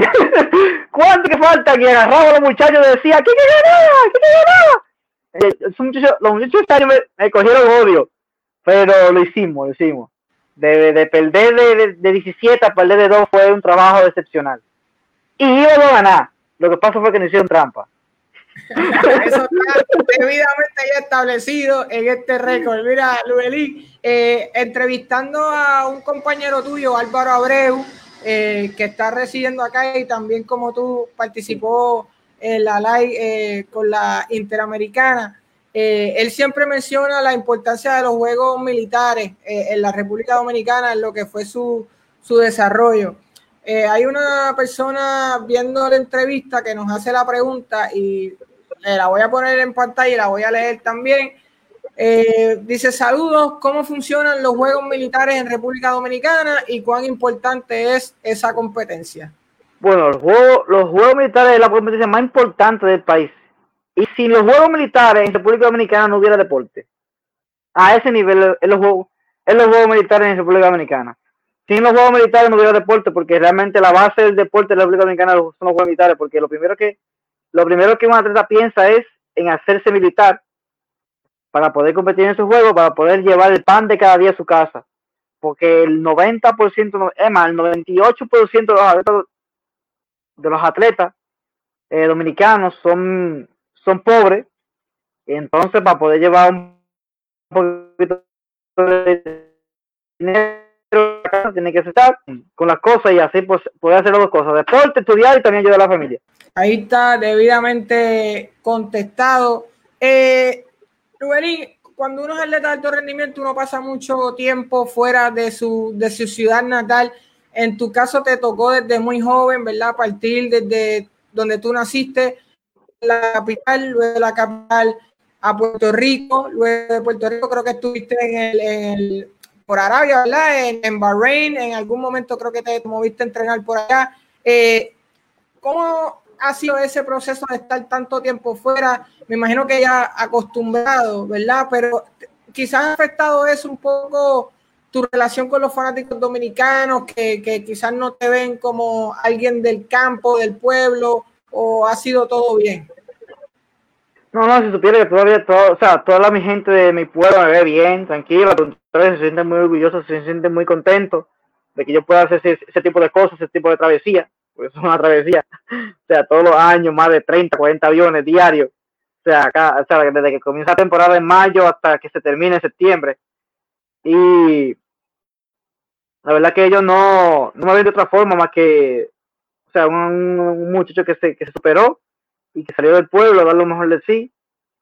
Speaker 2: ¿Cuánto que faltan? Y agarraba a los muchachos y decía, ¿qué que ganaba? ¿Qué que ganaba? Los muchachos, me, me, cogieron odio, pero lo hicimos, lo hicimos. De, de perder de, de, 17 a perder de 2 fue un trabajo excepcional. Y íbamos a ganar. Lo que pasó fue que nos hicieron trampa.
Speaker 3: Eso está debidamente ya establecido en este récord. Mira, Luelín, eh, entrevistando a un compañero tuyo, Álvaro Abreu, eh, que está residiendo acá y también como tú participó en la live eh, con la Interamericana. él siempre menciona la importancia de los juegos militares en la República Dominicana, en lo que fue su, su desarrollo. Hay una persona viendo la entrevista que nos hace la pregunta y eh, la voy a poner en pantalla y la voy a leer también. Eh, dice saludos, ¿cómo funcionan los juegos militares en República Dominicana y cuán importante es esa competencia?
Speaker 2: Bueno, los juegos, los juegos militares es la competencia más importante del país. Y si los juegos militares en República Dominicana no hubiera deporte, a ese nivel en los juegos, en los juegos militares en República Dominicana. Sin los juegos militares no hubiera deporte, porque realmente la base del deporte en la República Dominicana son los juegos militares, porque lo primero que lo primero que un atleta piensa es en hacerse militar para poder competir en su juego, para poder llevar el pan de cada día a su casa. Porque el 90%, es más, el 98% de los atletas, de los atletas eh, dominicanos son, son pobres. entonces, para poder llevar un poquito de dinero tiene que estar con las cosas y así pues, poder hacer las dos cosas: deporte, estudiar y también ayudar a la familia.
Speaker 3: Ahí está debidamente contestado. Eh, cuando uno es atleta de alto rendimiento, uno pasa mucho tiempo fuera de su, de su ciudad natal. En tu caso te tocó desde muy joven, ¿verdad? Partir desde donde tú naciste, la capital, luego de la capital a Puerto Rico, luego de Puerto Rico creo que estuviste en el, por Arabia, ¿verdad? En, en, Bahrein, en algún momento creo que te moviste a entrenar por allá. Eh, ¿Cómo ha sido ese proceso de estar tanto tiempo fuera? Me imagino que ya acostumbrado, ¿verdad? Pero quizás ha afectado eso un poco tu relación con los fanáticos dominicanos, que, que quizás no te ven como alguien del campo, del pueblo, o ha sido todo bien.
Speaker 2: No, no, si supiera que todavía, todo, o sea, toda la mi gente de mi pueblo me ve bien, tranquila, se sienten muy orgullosos, se sienten muy contentos de que yo pueda hacer ese, ese tipo de cosas, ese tipo de travesía porque es una travesía, o sea, todos los años, más de 30, 40 aviones diarios, o sea, acá, o sea, desde que comienza la temporada en mayo hasta que se termine en septiembre. Y la verdad que ellos no, no me ven de otra forma más que, o sea, un, muchacho que se, que se superó y que salió del pueblo a dar lo mejor de sí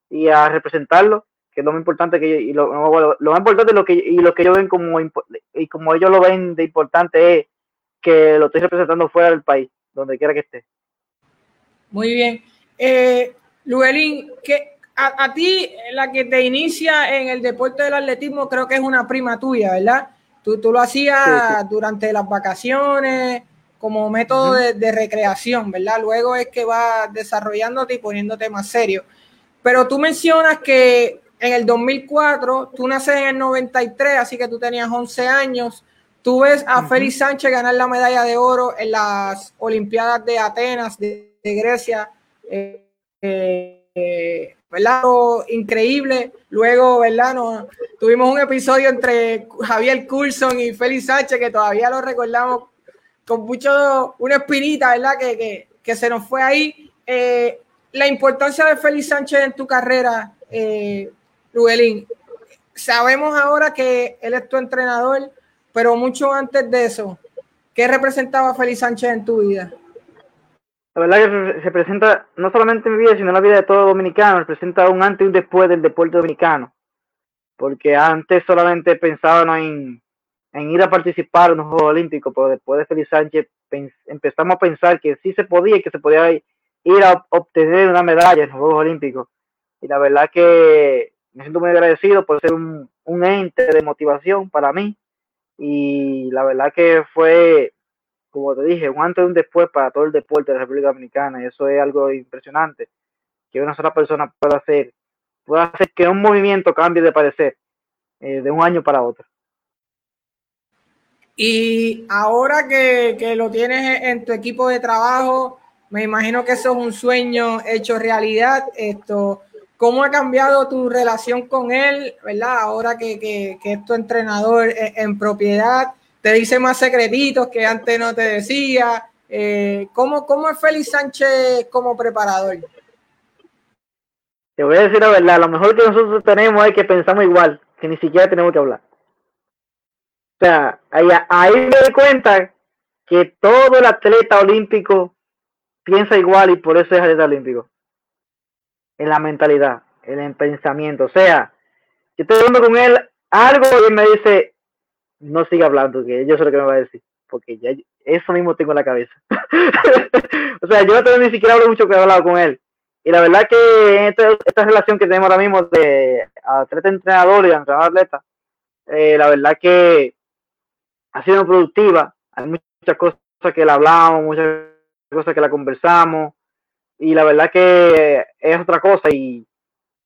Speaker 2: y a representarlo, que es lo más importante que y lo, lo, más importante lo que y lo que ellos ven como y como ellos lo ven de importante es que lo estoy representando fuera del país, donde quiera que esté.
Speaker 3: Muy bien. Eh, Luelín, que a, ti, la que te inicia en el deporte del atletismo, creo que es una prima tuya, ¿verdad? Tú, tú lo hacías durante las vacaciones como método de, recreación, ¿verdad? Luego es que vas desarrollándote y poniéndote más serio. Pero tú mencionas que en el 2004, tú naces en el 93, así que tú tenías 11 años. Tú ves a Félix Sánchez ganar la medalla de oro en las Olimpiadas de Atenas, de, Grecia. Eh, eh, ¿Verdad? Increíble. Luego, ¿verdad? tuvimos un episodio entre Javier Coulson y Félix Sánchez que todavía lo recordamos con mucho, una espinita, ¿verdad? Que, que, se nos fue ahí. Eh, la importancia de Félix Sánchez en tu carrera, eh, Sabemos ahora que él es tu entrenador pero mucho antes de eso, ¿qué representaba Félix Sánchez en tu vida?
Speaker 2: La verdad que representa no solamente mi vida, sino la vida de todo dominicano, representa un antes y un después del deporte dominicano. Porque antes solamente pensábamos en, ir a participar en los Juegos Olímpicos, pero después de Félix Sánchez empezamos a pensar que sí se podía que se podía ir a obtener una medalla en los Juegos Olímpicos. Y la verdad que me siento muy agradecido por ser un, un ente de motivación para mí y la verdad que fue, como te dije, un antes y un después para todo el deporte de la República Dominicana y eso es algo impresionante, que una sola persona pueda hacer, pueda hacer que un movimiento cambie de parecer eh, de un año para otro.
Speaker 3: Y ahora que, que lo tienes en tu equipo de trabajo, me imagino que eso es un sueño hecho realidad. Esto, ¿Cómo ha cambiado tu relación con él, verdad? Ahora que, que, que es tu entrenador en, propiedad, te dice más secretitos que antes no te decía. Eh, ¿cómo, ¿Cómo es Félix Sánchez como preparador?
Speaker 2: Te voy a decir la verdad, lo mejor que nosotros tenemos es que pensamos igual, que ni siquiera tenemos que hablar. O sea, ahí, ahí me doy cuenta que todo el atleta olímpico piensa igual y por eso es atleta olímpico en la mentalidad, en el pensamiento. O sea, yo estoy hablando con él algo y él me dice, no siga hablando, que yo sé lo que me va a decir, porque ya eso mismo tengo en la cabeza. o sea, yo ni siquiera hablo mucho que he hablado con él. Y la verdad que esta, esta relación que tenemos ahora mismo de atleta entrenador y entrenador atleta, eh, la verdad que ha sido productiva. Hay muchas cosas que la hablamos, muchas cosas que la conversamos y la verdad que es otra cosa y,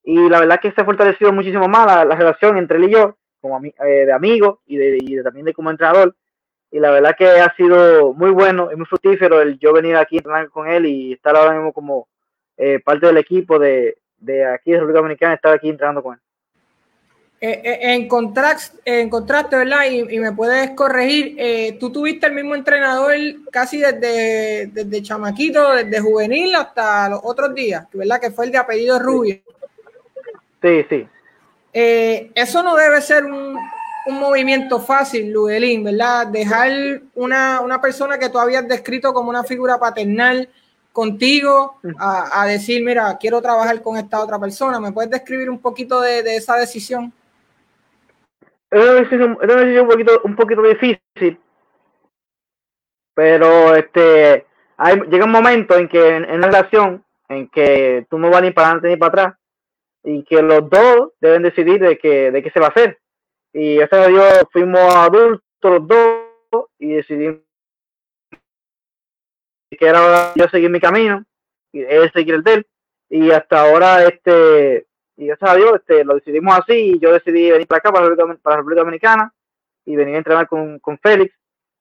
Speaker 2: y la verdad que se ha fortalecido muchísimo más la, relación entre él y yo como eh, de amigo y, de, también de como entrenador y la verdad que ha sido muy bueno y muy fructífero el yo venir aquí a entrenar con él y estar ahora mismo como eh, parte del equipo de, de aquí de República Dominicana estar aquí entrenando con él
Speaker 3: eh, eh, en, contraste, en contraste, ¿verdad? Y, me puedes corregir, eh, tú tuviste el mismo entrenador casi desde, desde chamaquito, desde juvenil hasta los otros días, ¿verdad? Que fue el de apellido Rubio.
Speaker 2: Sí, sí.
Speaker 3: eso no debe ser un, movimiento fácil, Ludelín, ¿verdad? Dejar una, una persona que tú habías descrito como una figura paternal, contigo a, decir, mira, quiero trabajar con esta otra persona? ¿Me puedes describir un poquito de, esa decisión?
Speaker 2: Es una decisión, un, poquito, un poquito difícil, pero este hay, llega un momento en que en, una relación en que tú no vas ni para adelante ni para atrás y que los dos deben decidir de qué, de qué se va a hacer. Y gracias a Dios fuimos adultos los dos y decidimos que era yo seguir mi camino y él seguir el de él. Y hasta ahora, este, y gracias a Dios, este, lo decidimos así y yo decidí venir para acá, para la República, Dominicana y venir a entrenar con, con Félix.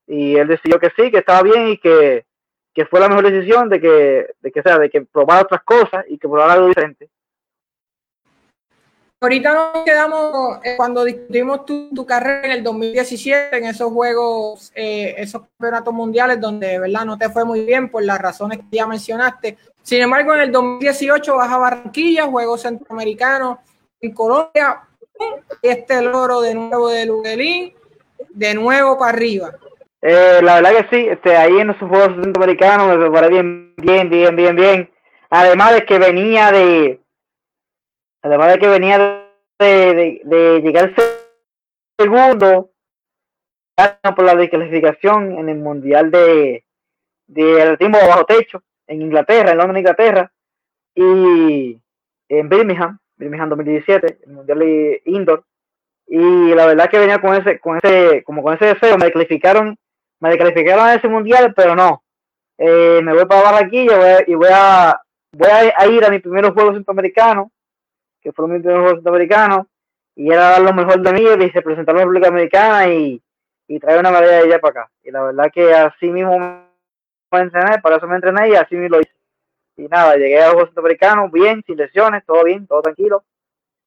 Speaker 2: Y él decidió que sí, que estaba bien y que, que fue la mejor decisión de que, de que sea, de que probar otras cosas y que probar algo diferente.
Speaker 3: Ahorita nos quedamos eh, cuando discutimos tu, carrera en el 2017, en esos juegos, eh, esos campeonatos mundiales donde, ¿verdad? No te fue muy bien por las razones que ya mencionaste. Sin embargo, en el 2018 vas a Barranquilla, Juegos Centroamericanos en Colombia, este loro de nuevo de Luguelín, de nuevo para arriba.
Speaker 2: Eh, la verdad que sí, este, ahí en esos Juegos Centroamericanos me preparé bien, bien, bien, bien, bien. Además de que venía de además de que venía de, de, llegar segundo por la desclasificación en el mundial de, de atletismo bajo techo en Inglaterra, en Londres, Inglaterra, y en Birmingham, Birmingham 2017, el mundial de indoor, y la verdad que venía con ese, con ese, como con ese deseo, me descalificaron, me descalificaron a ese mundial, pero no, eh, me voy para Barranquilla y voy a, voy a ir a mi primeros Juegos Centroamericanos que fue mi primer juego centroamericano, y era lo mejor de mí y se presentó a la República Americana y, y traer una medalla de ella para acá. Y la verdad que así mismo me entrené, para eso me entrené y así me lo hice. Y nada, llegué a los Centroamericanos bien, sin lesiones, todo bien, todo tranquilo.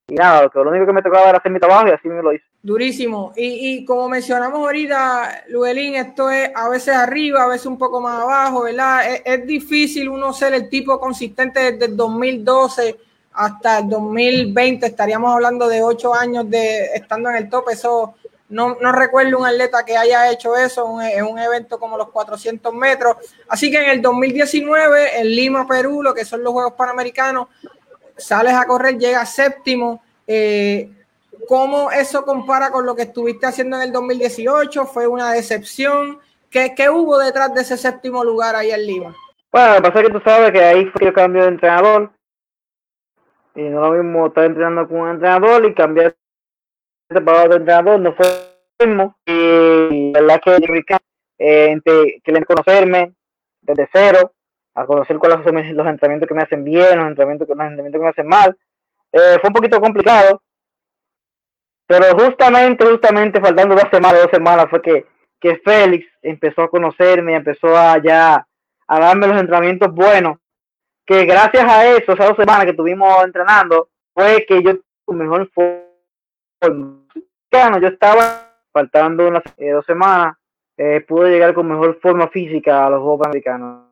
Speaker 2: Y nada, lo, único que me tocaba era hacer mi trabajo y así me lo hice.
Speaker 3: Durísimo. Y, y como mencionamos ahorita, Luelín, esto es a veces arriba, a veces un poco más abajo, ¿verdad? Es, es difícil uno ser el tipo consistente desde el 2012 hasta el 2020 estaríamos hablando de ocho años de estando en el top. Eso no, no recuerdo un atleta que haya hecho eso en un, evento como los 400 metros. Así que en el 2019, en Lima, Perú, lo que son los Juegos Panamericanos, sales a correr, llega séptimo. Eh, ¿Cómo eso compara con lo que estuviste haciendo en el 2018? ¿Fue una decepción? ¿Qué, qué hubo detrás de ese séptimo lugar ahí en Lima?
Speaker 2: Bueno, lo que pasa es que tú sabes que ahí fue el cambio de entrenador y no lo mismo estar entrenando con un entrenador y cambiar para otro entrenador, no fue lo mismo. Y la verdad que eh, quieren conocerme desde cero, a conocer cuáles son los entrenamientos que me hacen bien, los entrenamientos, los entrenamientos que me hacen mal. Eh, fue un poquito complicado, pero justamente, justamente faltando dos semanas, dos semanas fue que, que Félix empezó a conocerme, empezó a ya a darme los entrenamientos buenos que gracias a eso, esas dos semanas que estuvimos entrenando, fue que yo tuve mejor forma. Yo estaba faltando unas eh, dos semanas, eh, pude llegar con mejor forma física a los Juegos Panamericanos.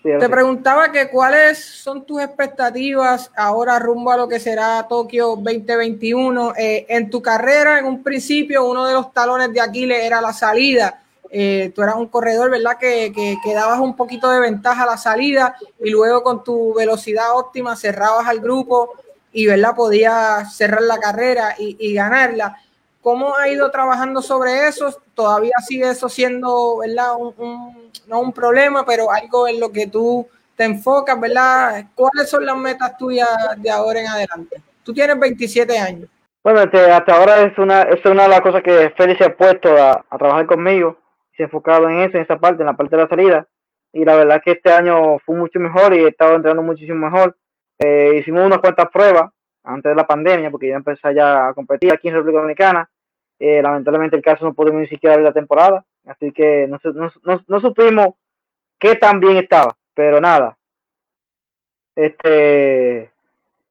Speaker 3: Te preguntaba que cuáles son tus expectativas ahora rumbo a lo que será Tokio 2021. Eh, en tu carrera, en un principio, uno de los talones de Aquiles era la salida eh, tú eras un corredor, ¿verdad? Que, que, dabas un poquito de ventaja a la salida y luego con tu velocidad óptima cerrabas al grupo y, ¿verdad? Podías cerrar la carrera y, ganarla. ¿Cómo ha ido trabajando sobre eso? Todavía sigue eso siendo, ¿verdad? Un, no un problema, pero algo en lo que tú te enfocas, ¿verdad? ¿Cuáles son las metas tuyas de ahora en adelante? Tú tienes 27 años.
Speaker 2: Bueno, este, hasta ahora es una, es una de las cosas que Félix ha puesto a, a trabajar conmigo se enfocado en eso, en esa parte, en la parte de la salida. Y la verdad que este año fue mucho mejor y he estado entrenando muchísimo mejor. Eh, hicimos unas cuantas pruebas antes de la pandemia, porque ya empecé ya a competir aquí en República Dominicana. Eh, lamentablemente el caso no pudimos ni siquiera ver la temporada, así que no, supimos qué tan bien estaba, pero nada. Este,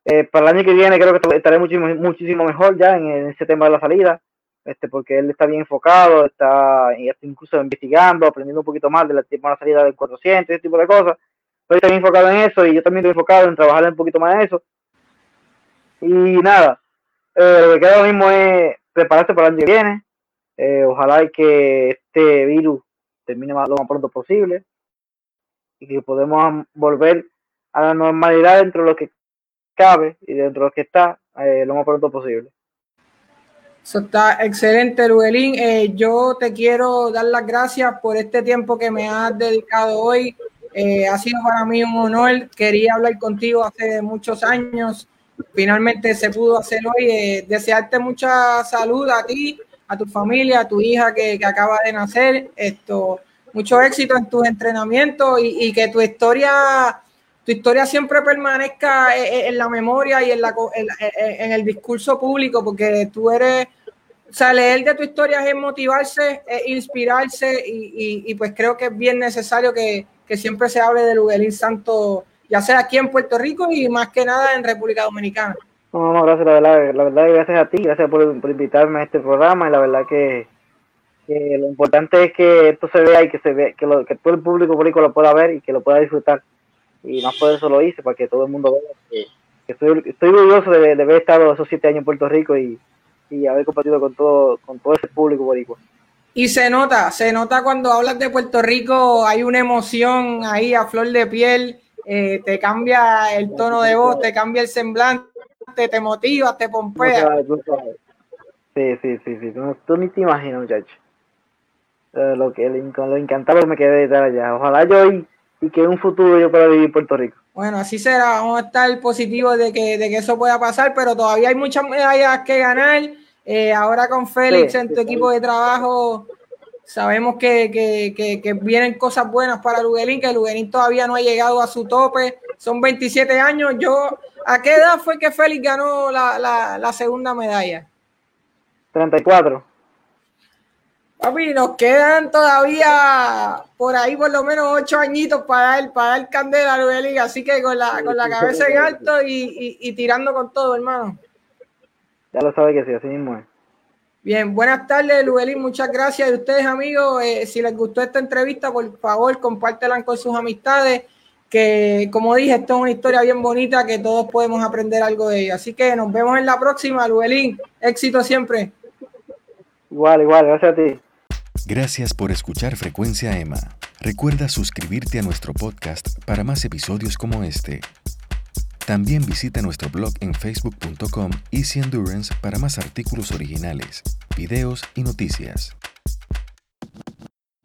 Speaker 2: eh, para el año que viene creo que estaré muchísimo, muchísimo mejor ya en ese tema de la salida este, porque él está bien enfocado, está, incluso investigando, aprendiendo un poquito más de la, salida del 400, ese tipo de cosas. Pero está bien enfocado en eso y yo también estoy enfocado en trabajar un poquito más en eso. Y nada, eh, lo que queda ahora mismo es prepararse para el año que viene. Eh, ojalá que este virus termine lo más pronto posible. y que podemos volver a la normalidad dentro de lo que cabe y dentro de lo que está eh, lo más pronto posible.
Speaker 3: Eso está excelente, Luelín. Eh, yo te quiero dar las gracias por este tiempo que me has dedicado hoy. Eh, ha sido para mí un honor. Quería hablar contigo hace muchos años. Finalmente se pudo hacer hoy. desearte mucha salud a ti, a tu familia, a tu hija que, que acaba de nacer. Esto, mucho éxito en tus entrenamientos y, que tu historia tu historia siempre permanezca eh, eh, en, la memoria y en, la, en, el discurso público, porque tú eres, sea, leer de tu historia es motivarse, es inspirarse y, pues creo que es bien necesario que, siempre se hable de Luguelín Santo, ya sea aquí en Puerto Rico y más que nada en República Dominicana.
Speaker 2: No, no, gracias, la verdad, la verdad, gracias a ti, gracias por, invitarme a este programa y la verdad que, lo importante es que esto se vea y que se vea, que, que todo el público público lo pueda ver y que lo pueda disfrutar y más por eso lo hice, para que todo el mundo vea estoy, orgulloso de, haber estado esos siete años en Puerto Rico y, y haber compartido con todo, con todo ese público boricua.
Speaker 3: Y se nota, se nota cuando hablas de Puerto Rico, hay una emoción ahí a flor de piel, eh, te cambia el tono de voz, te cambia el semblante, te motiva, te pompea.
Speaker 2: Sí, sí, sí, sí, tú, ni te imaginas, muchacho. Eh, lo que lo encantaba me quedé de estar allá. Ojalá yo y que en un futuro yo pueda vivir en Puerto Rico.
Speaker 3: Bueno, así será. Vamos a estar positivos de que, de que eso pueda pasar, pero todavía hay muchas medallas que ganar. Eh, ahora con Félix en tu equipo de trabajo, sabemos que, que, que, vienen cosas buenas para Luguelín, que Luguelín todavía no ha llegado a su tope. Son 27 años. Yo, ¿A qué edad fue que Félix ganó la, la, la segunda medalla?
Speaker 2: 34.
Speaker 3: Papi, nos quedan todavía por ahí por lo menos ocho añitos para dar, para dar candela a así que con la, con la cabeza en alto y, y, tirando con todo, hermano.
Speaker 2: Ya lo sabe que sí, así mismo es.
Speaker 3: Bien, buenas tardes, Luelín, muchas gracias. Y ustedes, amigos, eh, si les gustó esta entrevista, por favor, compártela con sus amistades, que como dije, esto es una historia bien bonita que todos podemos aprender algo de ella. Así que nos vemos en la próxima, Luelín. Éxito siempre.
Speaker 2: Igual, igual, gracias a ti.
Speaker 4: Gracias por escuchar Frecuencia Emma. Recuerda suscribirte a nuestro podcast para más episodios como este. También visita nuestro blog en facebook.com Easy Endurance para más artículos originales, videos y noticias.